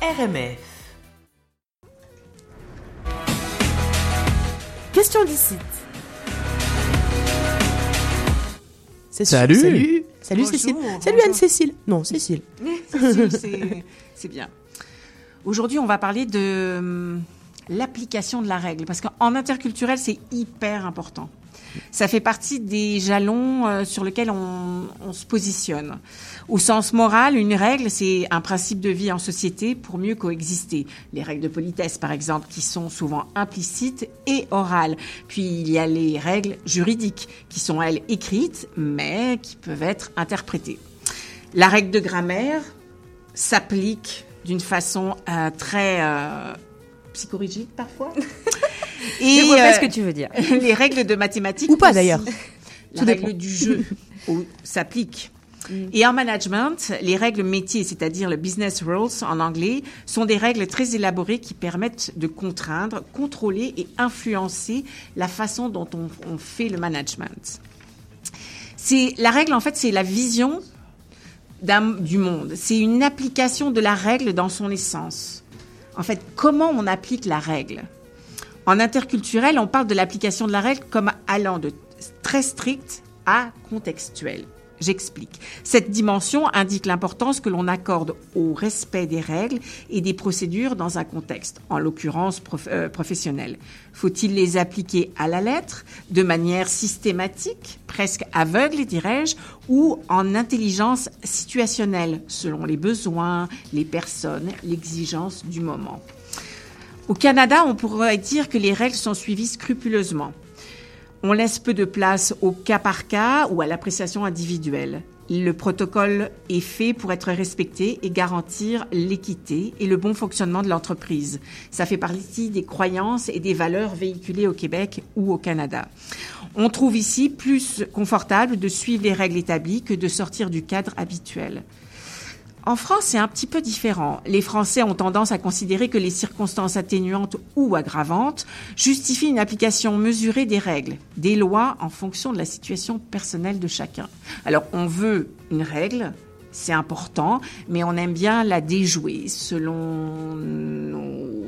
RMF. Question d'ici. Salut. Salut Salut Bonjour, Cécile bonjour. Salut Anne-Cécile Non, Cécile. Cécile, c'est- c'est bien. Aujourd'hui, on va parler de hum, l'application de la règle, parce qu'en interculturel, c'est hyper important. Ça fait partie des jalons euh, sur lesquels on, se positionne. Au sens moral, une règle, c'est un principe de vie en société pour mieux coexister. Les règles de politesse, par exemple, qui sont souvent implicites et orales. Puis il y a les règles juridiques, qui sont, elles, écrites, mais qui peuvent être interprétées. La règle de grammaire s'applique d'une façon euh, très euh, parfois. Je vois pas euh, ce que tu veux dire. les règles de mathématiques Ou pas, d'ailleurs. La règle dépend. du jeu s'applique. Et en management, les règles métiers, c'est-à-dire le business rules en anglais, sont des règles très élaborées qui permettent de contraindre, contrôler et influencer la façon dont on, on fait le management. C'est la règle en fait, c'est la vision du monde. C'est une application de la règle dans son essence. En fait, comment on applique la règle? En interculturel, on parle de l'application de la règle comme allant de très strict à contextuel. J'explique. Cette dimension indique l'importance que l'on accorde au respect des règles et des procédures dans un contexte, en l'occurrence euh, professionnel. Faut-il les appliquer à la lettre, de manière systématique, presque aveugle, dirais-je, ou en intelligence situationnelle, selon les besoins, les personnes, l'exigence du moment? Au Canada, on pourrait dire que les règles sont suivies scrupuleusement. On laisse peu de place au cas par cas ou à l'appréciation individuelle. Le protocole est fait pour être respecté et garantir l'équité et le bon fonctionnement de l'entreprise. Ça fait partie des croyances et des valeurs véhiculées au Québec ou au Canada. On trouve ici plus confortable de suivre les règles établies que de sortir du cadre habituel. En France, c'est un petit peu différent. Les Français ont tendance à considérer que les circonstances atténuantes ou aggravantes justifient une application mesurée des règles, des lois en fonction de la situation personnelle de chacun. Alors, on veut une règle, c'est important, mais on aime bien la déjouer selon nos-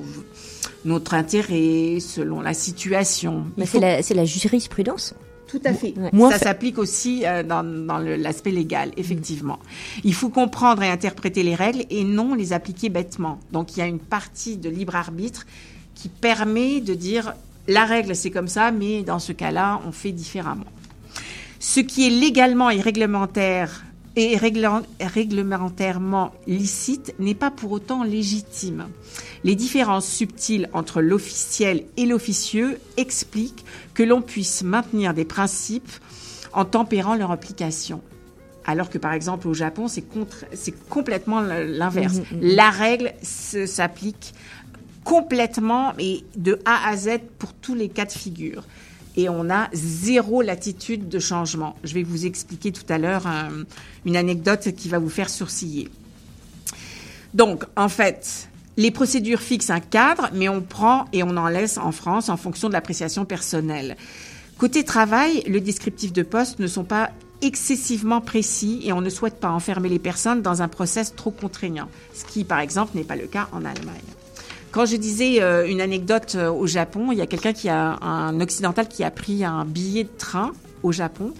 notre intérêt, selon la situation. C'est la, c'est la jurisprudence. Tout à fait. Ouais. Moi, ça s'applique aussi euh, dans, dans l'aspect légal, effectivement. Il faut comprendre et interpréter les règles et non les appliquer bêtement. Donc il y a une partie de libre arbitre qui permet de dire la règle c'est comme ça, mais dans ce cas-là on fait différemment. Ce qui est légalement et réglementaire et réglementairement licite n'est pas pour autant légitime. Les différences subtiles entre l'officiel et l'officieux expliquent que l'on puisse maintenir des principes en tempérant leur application. Alors que par exemple au Japon, c'est complètement l'inverse. Mhm, mhm. La règle s'applique complètement et de A à Z pour tous les cas de figure. Et on a zéro latitude de changement. Je vais vous expliquer tout à l'heure euh, une anecdote qui va vous faire sourciller. Donc, en fait, les procédures fixent un cadre, mais on prend et on en laisse en France en fonction de l'appréciation personnelle. Côté travail, le descriptif de poste ne sont pas excessivement précis et on ne souhaite pas enfermer les personnes dans un process trop contraignant, ce qui, par exemple, n'est pas le cas en Allemagne. Quand je disais euh, une anecdote euh, au Japon, il y a quelqu'un qui a un occidental qui a pris un billet de train au Japon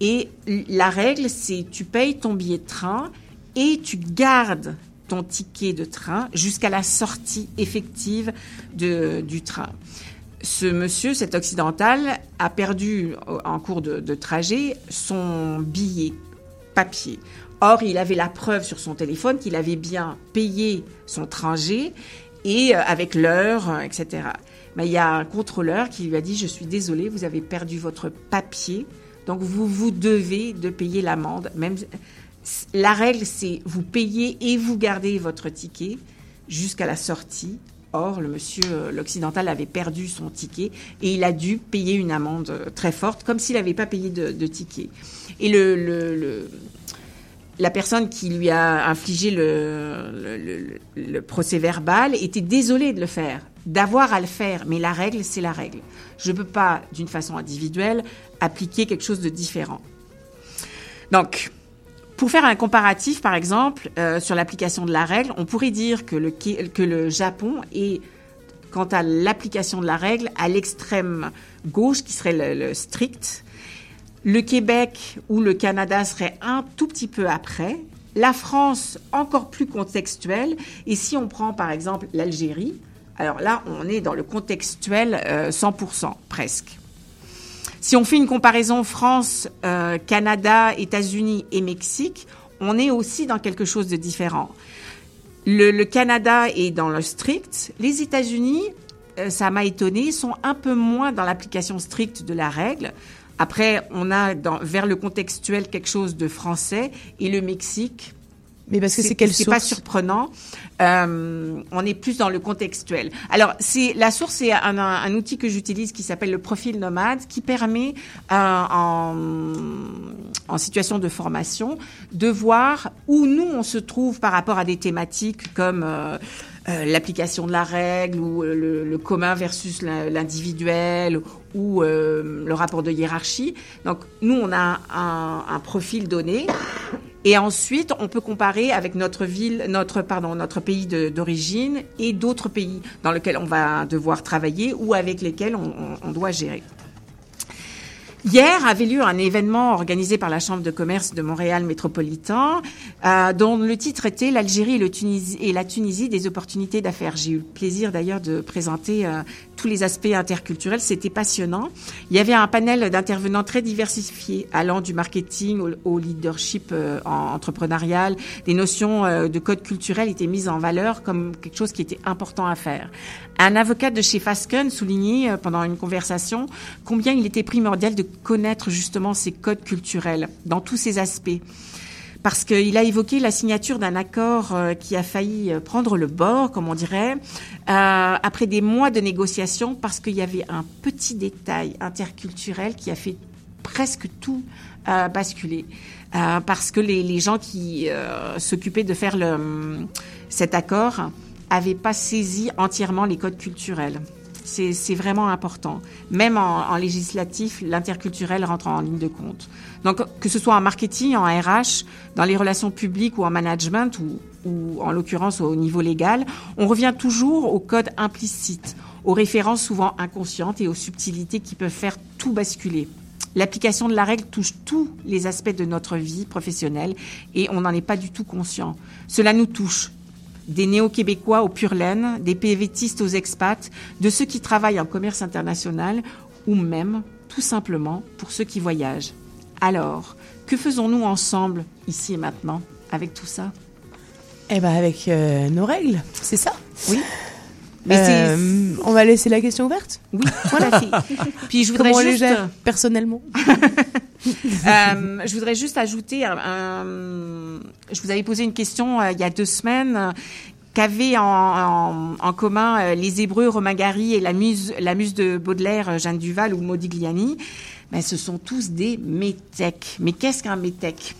et la règle c'est tu payes ton billet de train et tu gardes ton ticket de train jusqu'à la sortie effective du train. Ce monsieur, cet occidental, a perdu euh, en cours de trajet son billet papier. Or, il avait la preuve sur son téléphone qu'il avait bien payé son trajet et euh, avec l'heure, euh, etc. Mais il y a un contrôleur qui lui a dit, je suis désolé, vous avez perdu votre papier, donc vous vous devez de payer l'amende. Même la règle, c'est vous payez et vous gardez votre ticket jusqu'à la sortie. Or, le monsieur, euh, l'occidental, avait perdu son ticket et il a dû payer une amende très forte, comme s'il n'avait pas payé de, de ticket. Et le, le, le- la personne qui lui a infligé le, procès verbal était désolée de le faire, d'avoir à le faire. Mais la règle, c'est la règle. Je ne peux pas, d'une façon individuelle, appliquer quelque chose de différent. Donc, Pour faire un comparatif, par exemple, euh, sur l'application de la règle, on pourrait dire que le, Japon est, quant à l'application de la règle, à l'extrême gauche, qui serait le, strict. Le Québec ou le Canada serait un tout petit peu après. La France, encore plus contextuelle. Et si on prend, par exemple, l'Algérie, alors là, on est dans le contextuel euh, 100%, presque. Si on fait une comparaison France, euh, Canada, États-Unis et Mexique, on est aussi dans quelque chose de différent. Le, le Canada est dans le strict. Les États-Unis, euh, ça m'a étonné, sont un peu moins dans l'application stricte de la règle. Après, on a dans, vers le contextuel quelque chose de français et le Mexique, mais parce que c'est quelle source C'est pas surprenant. Euh, on est plus dans le contextuel. Alors, c'est la source, c'est un, un, un, outil que j'utilise qui s'appelle le profil nomade, qui permet euh, en, en situation de formation de voir où nous on se trouve par rapport à des thématiques comme euh, euh, l'application de la règle ou le, le commun versus l'individuel ou euh, le rapport de hiérarchie. Donc nous, on a un, profil donné. Et ensuite, on peut comparer avec notre ville, notre pardon, notre pays d'origine et d'autres pays dans lesquels on va devoir travailler ou avec lesquels on doit gérer. Hier avait lieu un événement organisé par la Chambre de commerce de Montréal métropolitain, euh, dont le titre était L'Algérie et, la Tunisie des opportunités d'affaires. J'ai eu le plaisir d'ailleurs de présenter euh, tous les aspects interculturels. C'était passionnant. Il y avait un panel d'intervenants très diversifiés, allant du marketing au, leadership euh, entrepreneurial. Des notions euh, de code culturel étaient mises en valeur comme quelque chose qui était important à faire. Un avocat de chez Fasken soulignait euh, pendant une conversation combien il était primordial de connaître justement ces codes culturels dans tous ces aspects. Parce qu'il a évoqué la signature d'un accord euh, qui a failli euh, prendre le bord, comme on dirait, euh, après des mois de négociations, parce qu'il y avait un petit détail interculturel qui a fait presque tout basculer. Parce que les, gens qui s'occupaient de faire cet accord n'avaient pas saisi entièrement les codes culturels. C'est vraiment important. Même en, législatif, l'interculturel rentre en ligne de compte. Donc, que ce soit en marketing, en RH, dans les relations publiques ou en management, ou, ou en l'occurrence au niveau légal, on revient toujours aux codes implicites, aux références souvent inconscientes et aux subtilités qui peuvent faire tout basculer. L'application de la règle touche tous les aspects de notre vie professionnelle et on n'en est pas du tout conscient. Cela nous touche des néo-québécois aux pure laine, des PVTistes aux expats, de ceux qui travaillent en commerce international ou même, tout simplement, pour ceux qui voyagent. Alors, que faisons-nous ensemble, ici et maintenant, avec tout ça? Eh ben, avec euh, nos règles, c'est ça Oui. Mais euh, on va laisser la question ouverte. Oui, voilà. Puis je voudrais Comment juste on les gère, personnellement? euh, je voudrais juste ajouter, un, un, je vous avais posé une question euh, il y a deux semaines qu'avaient en, en, commun euh, les Hébreux Romain Gary et la muse, la muse de Baudelaire euh, Jeanne Duval ou Modigliani. Ben, ce sont tous des métèques. Mais qu'est-ce qu'un métèque?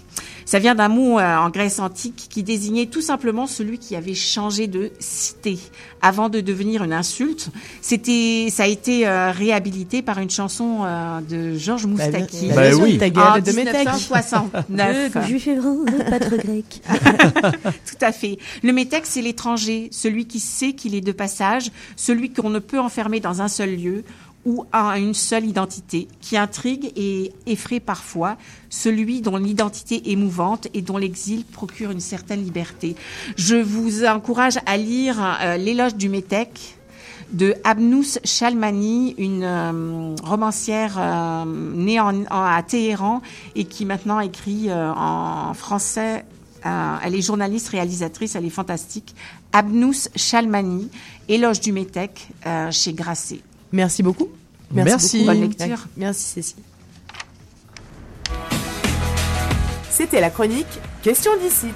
Ça vient d'un mot euh, en Grèce antique qui désignait tout simplement celui qui avait changé de cité avant de devenir une insulte. C'était, ça a été euh, réhabilité par une chanson euh, de Georges Moustaki. Bah, bah oui. En de 1969. Juif hébreu, pas trop grec. tout à fait. Le métèque, c'est l'étranger, celui qui sait qu'il est de passage, celui qu'on ne peut enfermer dans un seul lieu ou à une seule identité, qui intrigue et effraie parfois, celui dont l'identité est mouvante et dont l'exil procure une certaine liberté. Je vous encourage à lire euh, L'éloge du métèque de Abnous Chalmani, une euh, romancière euh, née à Téhéran et qui maintenant écrit en français. elle est journaliste, réalisatrice, elle est fantastique. Abnous Chalmani, Éloge du métèque chez Grasset. Merci beaucoup. Merci. Merci. Beaucoup. Bonne lecture. Merci Cécile. C'était la chronique Question d'ici.